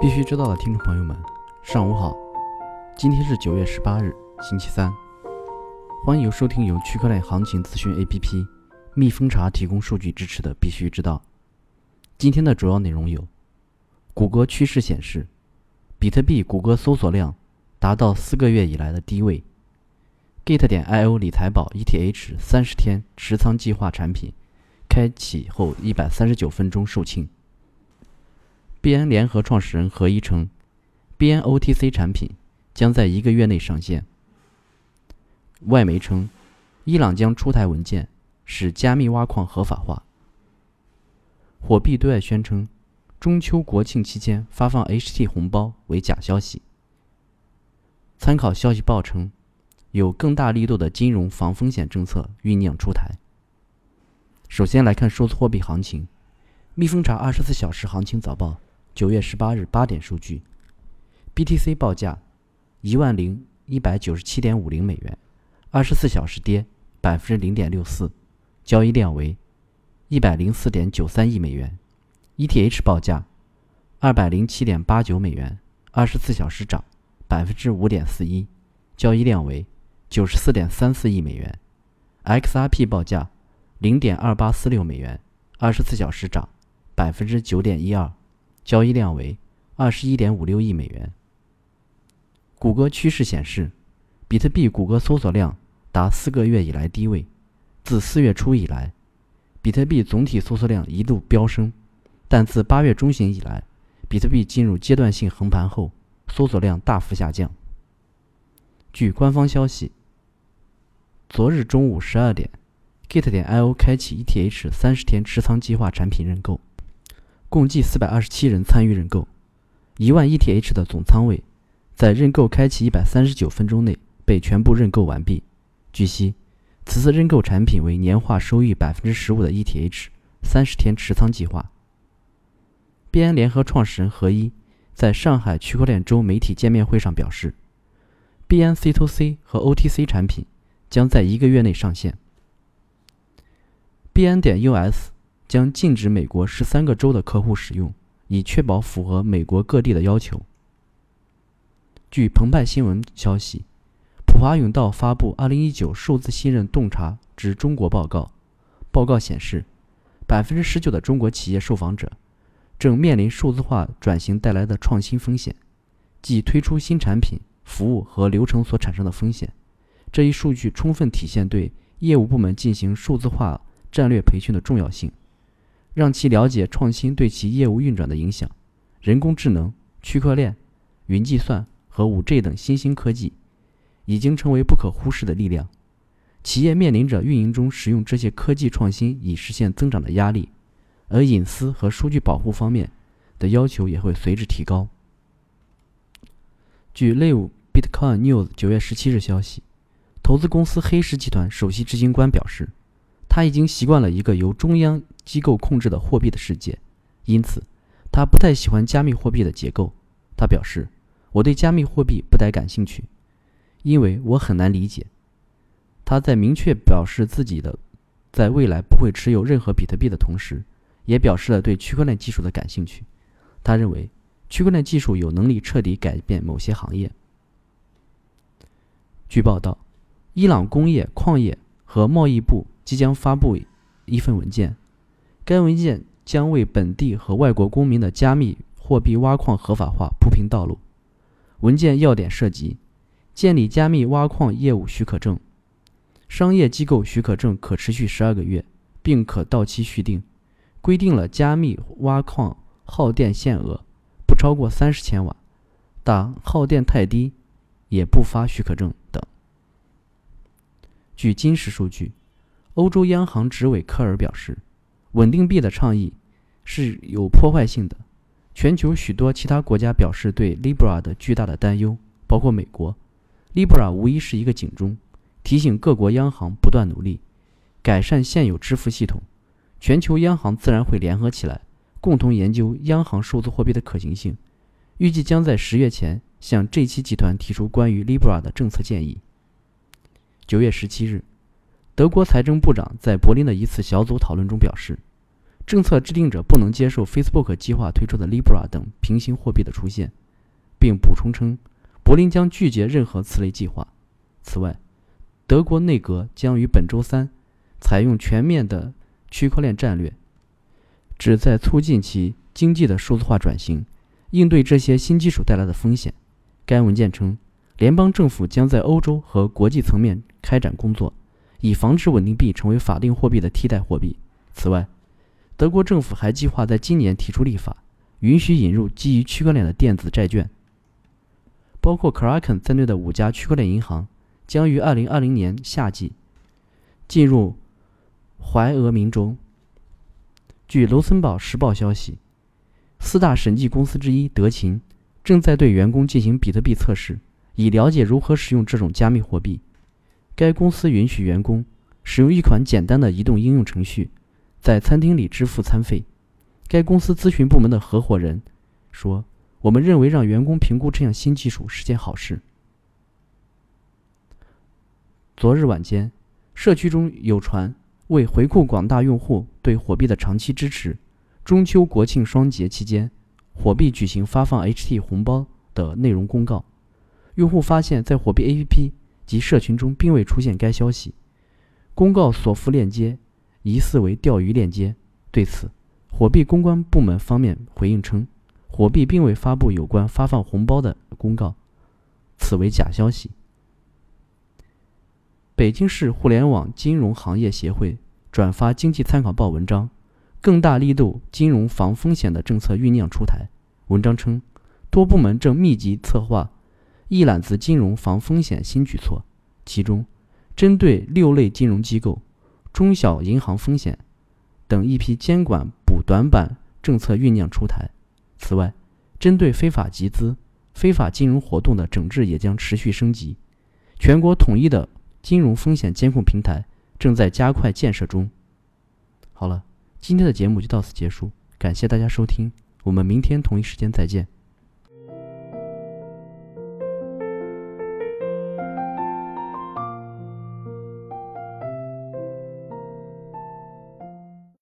必须知道的听众朋友们，上午好！今天是九月十八日，星期三。欢迎收听由区块链行情资讯 APP 蜜蜂茶提供数据支持的《必须知道》。今天的主要内容有：谷歌趋势显示，比特币谷歌搜索量达到四个月以来的低位；Gate 点 IO 理财宝 ETH 三十天持仓计划产品开启后一百三十九分钟售罄。币安联合创始人何一称，，BNOTC 产品将在一个月内上线。外媒称，伊朗将出台文件，使加密挖矿合法化。火币对外宣称，中秋国庆期间发放 HT 红包为假消息。参考消息报称，有更大力度的金融防风险政策酝酿出台。首先来看数字货币行情，蜜蜂茶二十四小时行情早报。九月十八日八点数据，BTC 报价一万零一百九十七点五零美元，二十四小时跌百分之零点六四，交易量为一百零四点九三亿美元。ETH 报价二百零七点八九美元，二十四小时涨百分之五点四一，交易量为九十四点三四亿美元。XRP 报价零点二八四六美元，二十四小时涨百分之九点一二。交易量为二十一点五六亿美元。谷歌趋势显示，比特币谷歌搜索量达四个月以来低位。自四月初以来，比特币总体搜索量一度飙升，但自八月中旬以来，比特币进入阶段性横盘后，搜索量大幅下降。据官方消息，昨日中午十二点，Get 点 IO 开启 ETH 三十天持仓计划产品认购。共计四百二十七人参与认购，一万 ETH 的总仓位，在认购开启一百三十九分钟内被全部认购完毕。据悉，此次认购产品为年化收益百分之十五的 ETH 三十天持仓计划。币安联合创始人何一在上海区块链周媒体见面会上表示，币安 C2C 和 OTC 产品将在一个月内上线。币安点 US。将禁止美国十三个州的客户使用，以确保符合美国各地的要求。据澎湃新闻消息，普华永道发布《二零一九数字信任洞察之中国报告》，报告显示，百分之十九的中国企业受访者正面临数字化转型带来的创新风险，即推出新产品、服务和流程所产生的风险。这一数据充分体现对业务部门进行数字化战略培训的重要性。让其了解创新对其业务运转的影响。人工智能、区块链、云计算和五 G 等新兴科技已经成为不可忽视的力量。企业面临着运营中使用这些科技创新以实现增长的压力，而隐私和数据保护方面的要求也会随之提高。据 Live Bitcoin News 九月十七日消息，投资公司黑石集团首席执行官表示。他已经习惯了一个由中央机构控制的货币的世界，因此他不太喜欢加密货币的结构。他表示：“我对加密货币不太感兴趣，因为我很难理解。”他在明确表示自己的在未来不会持有任何比特币的同时，也表示了对区块链技术的感兴趣。他认为区块链技术有能力彻底改变某些行业。据报道，伊朗工业、矿业和贸易部。即将发布一份文件，该文件将为本地和外国公民的加密货币挖矿合法化铺平道路。文件要点涉及：建立加密挖矿业务许可证，商业机构许可证可持续十二个月，并可到期续订；规定了加密挖矿耗电限额不超过三十千瓦，但耗电太低也不发许可证等。据金石数据。欧洲央行执委科尔表示，稳定币的倡议是有破坏性的。全球许多其他国家表示对 Libra 的巨大的担忧，包括美国。Libra 无疑是一个警钟，提醒各国央行不断努力改善现有支付系统。全球央行自然会联合起来，共同研究央行数字货币的可行性。预计将在十月前向 G 七集团提出关于 Libra 的政策建议。九月十七日。德国财政部长在柏林的一次小组讨论中表示，政策制定者不能接受 Facebook 计划推出的 Libra 等平行货币的出现，并补充称，柏林将拒绝任何此类计划。此外，德国内阁将于本周三采用全面的区块链战略，旨在促进其经济的数字化转型，应对这些新技术带来的风险。该文件称，联邦政府将在欧洲和国际层面开展工作，以防止稳定币成为法定货币的替代货币。此外，德国政府还计划在今年提出立法，允许引入基于区块链的电子债券。包括 Kraken 在内的五家区块链银行将于2020年夏季进入怀俄明州。据《卢森堡时报》消息，四大审计公司之一德勤正在对员工进行比特币测试，以了解如何使用这种加密货币。该公司允许员工使用一款简单的移动应用程序。在餐厅里支付餐费，该公司咨询部门的合伙人说：“我们认为让员工评估这项新技术是件好事。”昨日晚间，社区中有传为回馈广大用户对火币的长期支持，中秋国庆双节期间，火币举行发放 HT 红包的内容公告。用户发现，在火币 APP 及社群中并未出现该消息。公告所附链接。疑似为钓鱼链接。对此，火币公关部门方面回应称，火币并未发布有关发放红包的公告，此为假消息。北京市互联网金融行业协会转发《经济参考报》文章，更大力度金融防风险的政策酝酿出台。文章称，多部门正密集策划一揽子金融防风险新举措，其中，针对六类金融机构。中小银行风险等一批监管补短板政策酝酿出台。此外，针对非法集资、非法金融活动的整治也将持续升级。全国统一的金融风险监控平台正在加快建设中。好了，今天的节目就到此结束，感谢大家收听，我们明天同一时间再见。